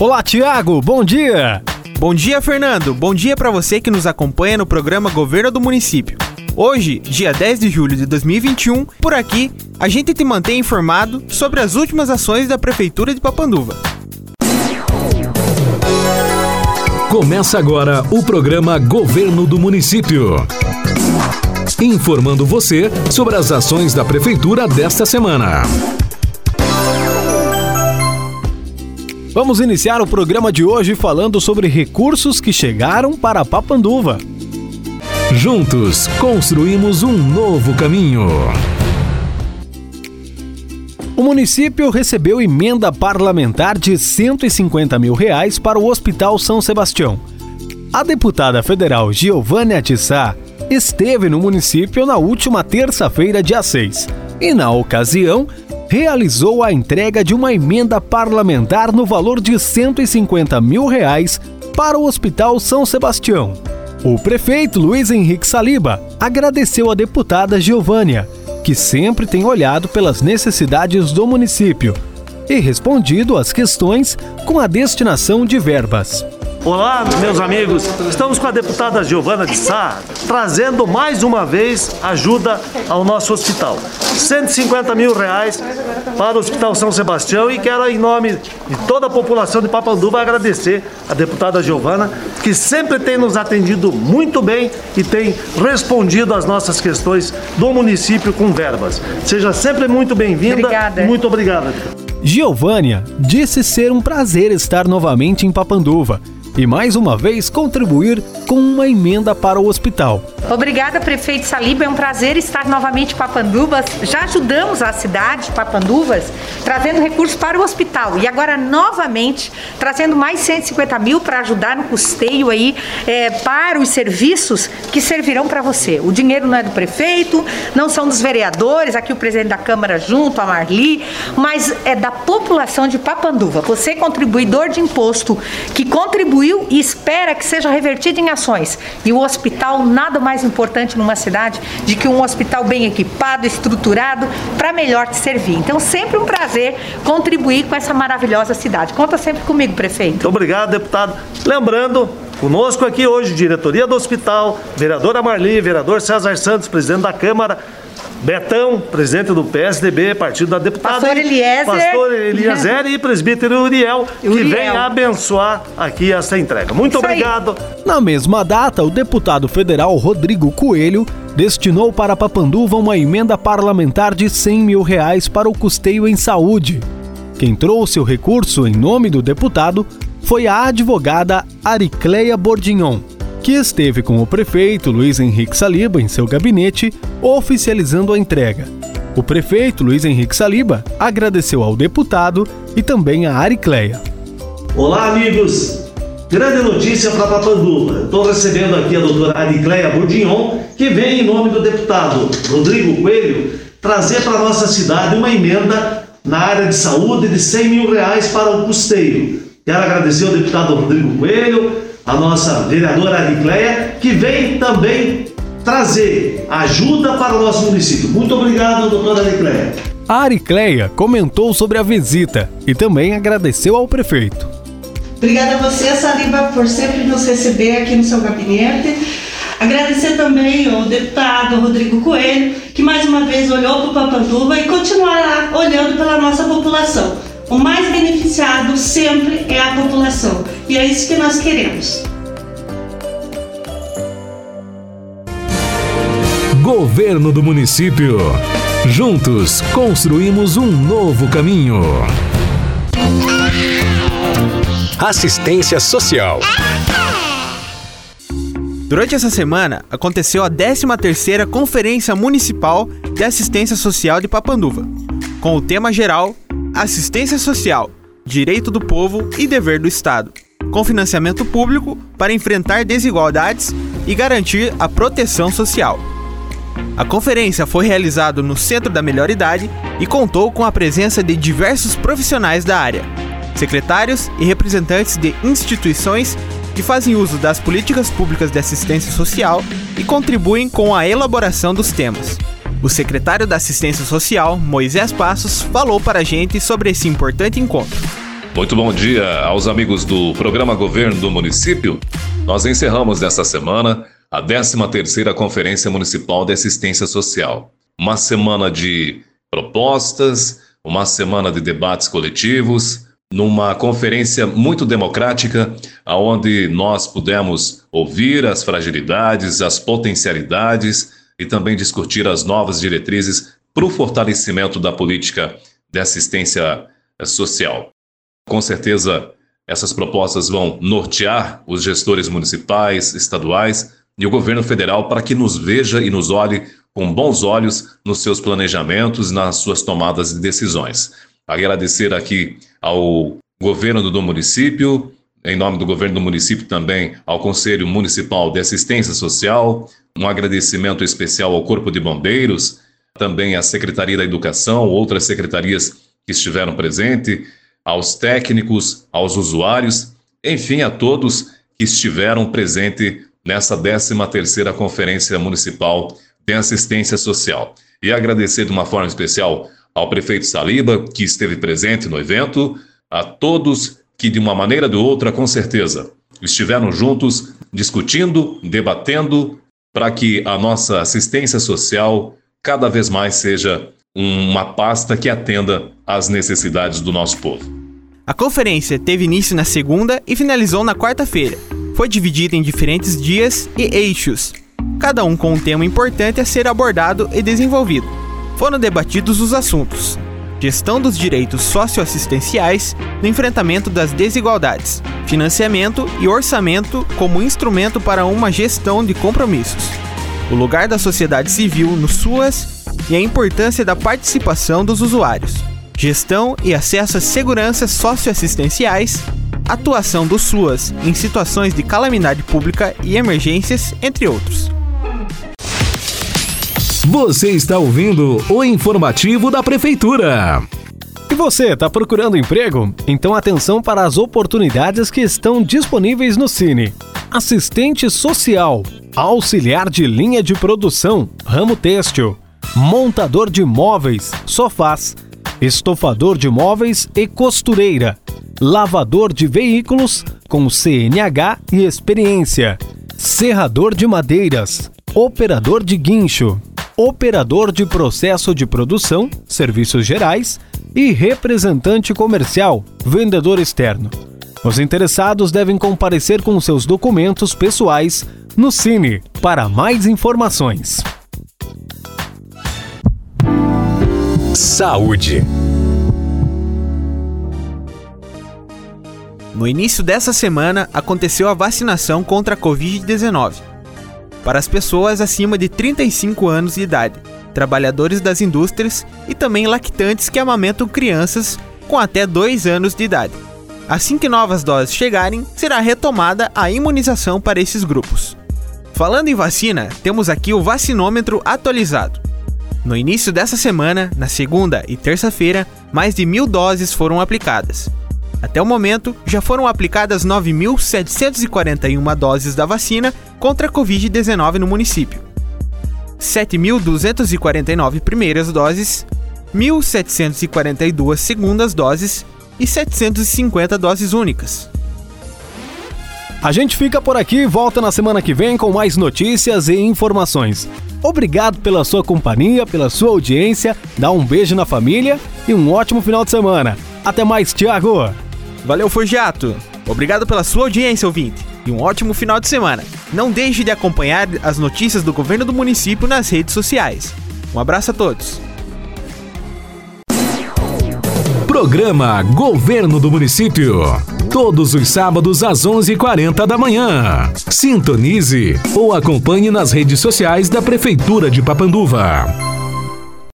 Olá, Tiago, bom dia! Bom dia, Fernando. Bom dia para você que nos acompanha no programa Governo do Município. Hoje, dia 10 de julho de 2021, por aqui, a gente te mantém informado sobre as últimas ações da Prefeitura de Papanduva. Começa agora o programa Governo do Município. Informando você sobre as ações da Prefeitura desta semana. Vamos iniciar o programa de hoje falando sobre recursos que chegaram para Papanduva. Juntos construímos um novo caminho. O município recebeu emenda parlamentar de 150 mil reais para o Hospital São Sebastião. A deputada federal Giovanna Atissá esteve no município na última terça-feira, dia 6, e na ocasião realizou a entrega de uma emenda parlamentar no valor de 150 mil reais para o Hospital São Sebastião. O prefeito Luiz Henrique Saliba agradeceu a deputada Giovânia, que sempre tem olhado pelas necessidades do município e respondido às questões com a destinação de verbas. Olá, meus amigos. Estamos com a deputada Giovana de Sá, trazendo mais uma vez ajuda ao nosso hospital. 150 mil reais para o Hospital São Sebastião e quero, em nome de toda a população de Papanduva, agradecer a deputada Giovana, que sempre tem nos atendido muito bem e tem respondido às nossas questões do município com verbas. Seja sempre muito bem-vinda. Obrigada. Muito obrigada. Giovânia disse ser um prazer estar novamente em Papanduva e mais uma vez contribuir com uma emenda para o hospital. Obrigada, prefeito Saliba. É um prazer estar novamente em Papanduvas. Já ajudamos a cidade de Papanduvas trazendo recursos para o hospital e agora novamente trazendo mais 150 mil para ajudar no custeio aí é, para os serviços que servirão para você. O dinheiro não é do prefeito, não são dos vereadores, aqui o presidente da Câmara junto, a Marli, mas é da população de Papanduva. Você contribuidor de imposto que contribuiu e espera que seja revertido em ações. E o hospital nada mais importante numa cidade de que um hospital bem equipado, estruturado, para melhor te servir. Então, sempre um prazer contribuir com essa maravilhosa cidade. Conta sempre comigo, prefeito. Obrigado, deputado. Lembrando, conosco aqui hoje, diretoria do hospital, vereadora Marli, vereador César Santos, presidente da Câmara, Betão, presidente do PSDB, partido da deputada. Pastor Eliezer. Pastor Eliezer e presbítero Uriel, que Uriel. vem abençoar aqui essa entrega. Muito Isso aí. obrigado. Na mesma data, o deputado federal Rodrigo Coelho destinou para Papanduva uma emenda parlamentar de 100 mil reais para o custeio em saúde. Quem trouxe o recurso em nome do deputado foi a advogada Aricleia Bordignon, que esteve com o prefeito Luiz Henrique Saliba em seu gabinete, oficializando a entrega. O prefeito Luiz Henrique Saliba agradeceu ao deputado e também a Aricleia. Olá, amigos. Grande notícia para Papanduva. Estou recebendo aqui a doutora Aricleia Bourdignon, que vem em nome do deputado Rodrigo Coelho trazer para nossa cidade uma emenda na área de saúde de 100 mil reais para o custeio. Quero agradecer ao deputado Rodrigo Coelho, a nossa vereadora Aricleia, que vem também trazer ajuda para o nosso município. Muito obrigado, doutora Aricleia. A Aricleia comentou sobre a visita e também agradeceu ao prefeito. Obrigada a você, Saliba, por sempre nos receber aqui no seu gabinete. Agradecer também ao deputado Rodrigo Coelho, que mais uma vez olhou para o Papanduva e continuará olhando pela nossa população. O mais beneficiado sempre é a população e é isso que nós queremos. Governo do Município. Juntos construímos um novo caminho. Assistência Social. Durante essa semana, aconteceu a 13ª Conferência Municipal de Assistência Social de Papanduva, com o tema geral Assistência Social, Direito do Povo e Dever do Estado, com financiamento público para enfrentar desigualdades e garantir a proteção social. A conferência foi realizada no Centro da Melhor Idade e contou com a presença de diversos profissionais da área, secretários e representantes de instituições que fazem uso das políticas públicas de assistência social e contribuem com a elaboração dos temas. O secretário da Assistência Social, Moisés Passos, falou para a gente sobre esse importante encontro. Muito bom dia aos amigos do programa Governo do Município. Nós encerramos nesta semana a 13ª Conferência Municipal de Assistência Social. Uma semana de propostas, uma semana de debates coletivos, numa conferência muito democrática, onde nós pudemos ouvir as fragilidades, as potencialidades e também discutir as novas diretrizes para o fortalecimento da política de assistência social. Com certeza, essas propostas vão nortear os gestores municipais, estaduais e o governo federal para que nos veja e nos olhe com bons olhos nos seus planejamentos, nas suas tomadas de decisões. Agradecer aqui ao governo do município, em nome do governo do município também ao Conselho Municipal de Assistência Social, um agradecimento especial ao Corpo de Bombeiros, também à Secretaria da Educação, outras secretarias que estiveram presentes, aos técnicos, aos usuários, enfim, a todos que estiveram presentes nessa 13ª Conferência Municipal de Assistência Social. E agradecer de uma forma especial ao prefeito Saliba, que esteve presente no evento, a todos que, de uma maneira ou de outra, com certeza, estiveram juntos discutindo, debatendo, para que a nossa assistência social cada vez mais seja uma pasta que atenda às necessidades do nosso povo. A conferência teve início na segunda e finalizou na quarta-feira. Foi dividida em diferentes dias e eixos, cada um com um tema importante a ser abordado e desenvolvido. Foram debatidos os assuntos: gestão dos direitos socioassistenciais no enfrentamento das desigualdades, financiamento e orçamento como instrumento para uma gestão de compromissos, o lugar da sociedade civil no SUAS e a importância da participação dos usuários, gestão e acesso às seguranças socioassistenciais, atuação do SUAS em situações de calamidade pública e emergências, entre outros. Você está ouvindo o informativo da Prefeitura. E você, está procurando emprego? Então atenção para as oportunidades que estão disponíveis no Cine. Assistente social, auxiliar de linha de produção, ramo têxtil, montador de móveis, sofás, estofador de móveis e costureira, lavador de veículos com CNH e experiência, serrador de madeiras, operador de guincho, operador de processo de produção, serviços gerais e representante comercial, vendedor externo. Os interessados devem comparecer com seus documentos pessoais no Cine para mais informações. Saúde. No início dessa semana aconteceu a vacinação contra a Covid-19 para as pessoas acima de 35 anos de idade, trabalhadores das indústrias e também lactantes que amamentam crianças com até 2 anos de idade. Assim que novas doses chegarem, será retomada a imunização para esses grupos. Falando em vacina, temos aqui o vacinômetro atualizado. No início dessa semana, na segunda e terça-feira, mais de mil doses foram aplicadas. Até o momento, já foram aplicadas 9.741 doses da vacina contra a Covid-19 no município. 7.249 primeiras doses, 1.742 segundas doses e 750 doses únicas. A gente fica por aqui e volta na semana que vem com mais notícias e informações. Obrigado pela sua companhia, pela sua audiência. Dá um beijo na família e um ótimo final de semana. Até mais, Thiago. Valeu, Forjato. Obrigado pela sua audiência, ouvinte. E um ótimo final de semana. Não deixe de acompanhar as notícias do governo do município nas redes sociais. Um abraço a todos. Programa Governo do Município. Todos os sábados às 11h40 da manhã. Sintonize ou acompanhe nas redes sociais da Prefeitura de Papanduva.